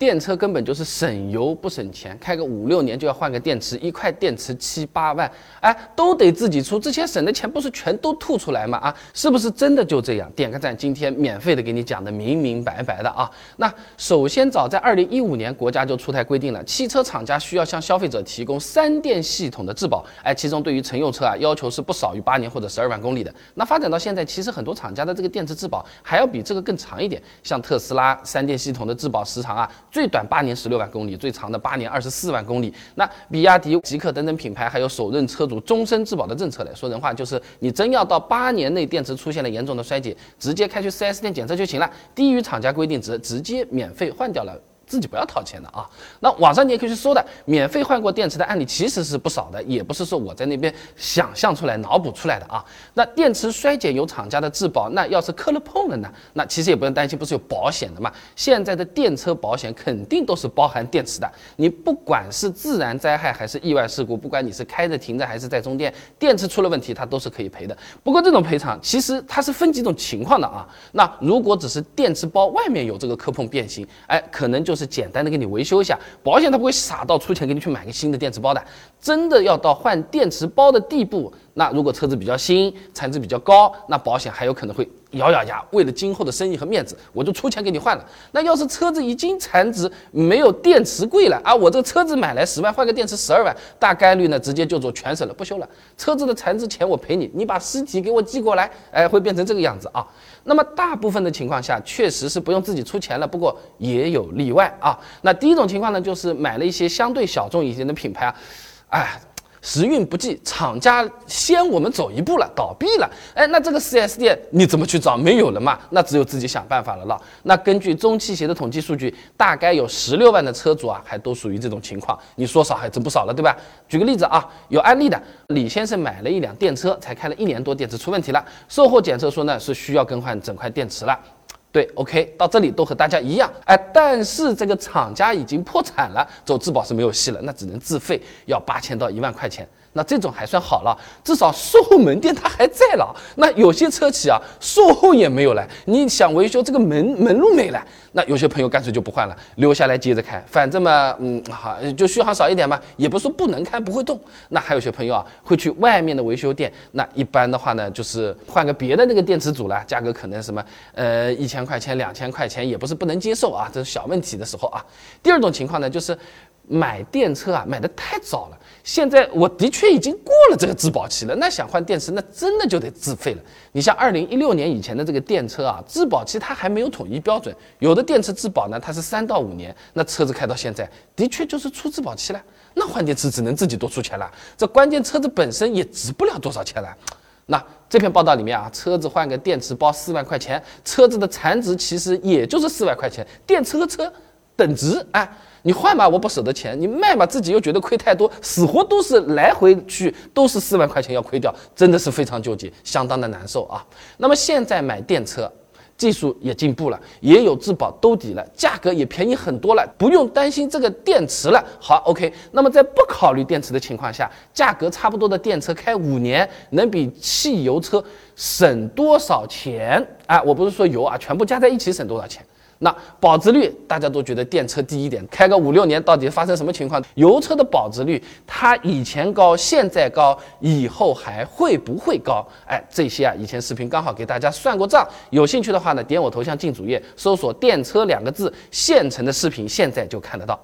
电车根本就是省油不省钱，开个五六年就要换个电池，一块电池七八万，哎，都得自己出。之前省的钱不是全都吐出来吗？啊，是不是真的就这样？点个赞，今天免费的给你讲的明明白白的啊。那首先，早在二零一五年，国家就出台规定了，汽车厂家需要向消费者提供三电系统的质保。哎，其中对于乘用车啊，要求是不少于八年或者十二万公里的。那发展到现在，其实很多厂家的这个电池质保还要比这个更长一点，像特斯拉三电系统的质保时长啊。最短八年十六万公里，最长的八年二十四万公里。那比亚迪、极客等等品牌还有首任车主终身质保的政策嘞。说人话就是，你真要到八年内电池出现了严重的衰竭，直接开去 4S 店检测就行了，低于厂家规定值，直接免费换掉了。自己不要掏钱的啊！那网上你也可以去搜的，免费换过电池的案例其实是不少的，也不是说我在那边想象出来、脑补出来的啊。那电池衰减有厂家的质保，那要是磕了碰了呢？那其实也不用担心，不是有保险的嘛？现在的电车保险肯定都是包含电池的，你不管是自然灾害还是意外事故，不管你是开着停着还是在中电，电池出了问题它都是可以赔的。不过这种赔偿其实它是分几种情况的啊。那如果只是电池包外面有这个磕碰变形，哎，可能就是。是简单的给你维修一下，保险它不会傻到出钱给你去买个新的电池包的。真的要到换电池包的地步，那如果车子比较新，残值比较高，那保险还有可能会咬咬牙，为了今后的生意和面子，我就出钱给你换了。那要是车子已经残值，没有电池贵了啊，我这个车子买来十万，换个电池十二万，大概率呢直接就做全省了，不修了。车子的残值钱我赔你，你把尸体给我寄过来，哎，会变成这个样子啊。那么大部分的情况下，确实是不用自己出钱了，不过也有例外啊。那第一种情况呢，就是买了一些相对小众一些的品牌啊。哎，时运不济，厂家先我们走一步了，倒闭了。哎，那这个 4S 店你怎么去找？没有了嘛？那只有自己想办法了了。那根据中汽协的统计数据，大概有十六万的车主啊，还都属于这种情况。你说少还真不少了，对吧？举个例子啊，有案例的，李先生买了一辆电车，才开了一年多，电池出问题了，售后检测说呢是需要更换整块电池了。对，OK，到这里都和大家一样，哎，但是这个厂家已经破产了，走质保是没有戏了，那只能自费，要八千到一万块钱。那这种还算好了，至少售后门店它还在了。那有些车企啊，售后也没有了，你想维修这个门门路没了，那有些朋友干脆就不换了，留下来接着开，反正嘛，嗯，好，就续航少一点嘛，也不是说不能开不会动。那还有些朋友啊，会去外面的维修店，那一般的话呢，就是换个别的那个电池组了，价格可能什么，呃，一千块钱、两千块钱也不是不能接受啊，这是小问题的时候啊。第二种情况呢，就是。买电车啊，买的太早了。现在我的确已经过了这个质保期了。那想换电池，那真的就得自费了。你像二零一六年以前的这个电车啊，质保期它还没有统一标准，有的电池质保呢，它是三到五年。那车子开到现在，的确就是出质保期了。那换电池只能自己多出钱了。这关键车子本身也值不了多少钱了。那这篇报道里面啊，车子换个电池包四万块钱，车子的残值其实也就是四万块钱，电车和车等值哎。你换吧，我不舍得钱；你卖吧，自己又觉得亏太多，死活都是来回去都是四万块钱要亏掉，真的是非常纠结，相当的难受啊。那么现在买电车，技术也进步了，也有质保兜底了，价格也便宜很多了，不用担心这个电池了。好，OK。那么在不考虑电池的情况下，价格差不多的电车开五年，能比汽油车省多少钱？啊，我不是说油啊，全部加在一起省多少钱？那保值率大家都觉得电车低一点，开个五六年到底发生什么情况？油车的保值率它以前高，现在高，以后还会不会高？哎，这些啊，以前视频刚好给大家算过账，有兴趣的话呢，点我头像进主页，搜索“电车”两个字，现成的视频现在就看得到。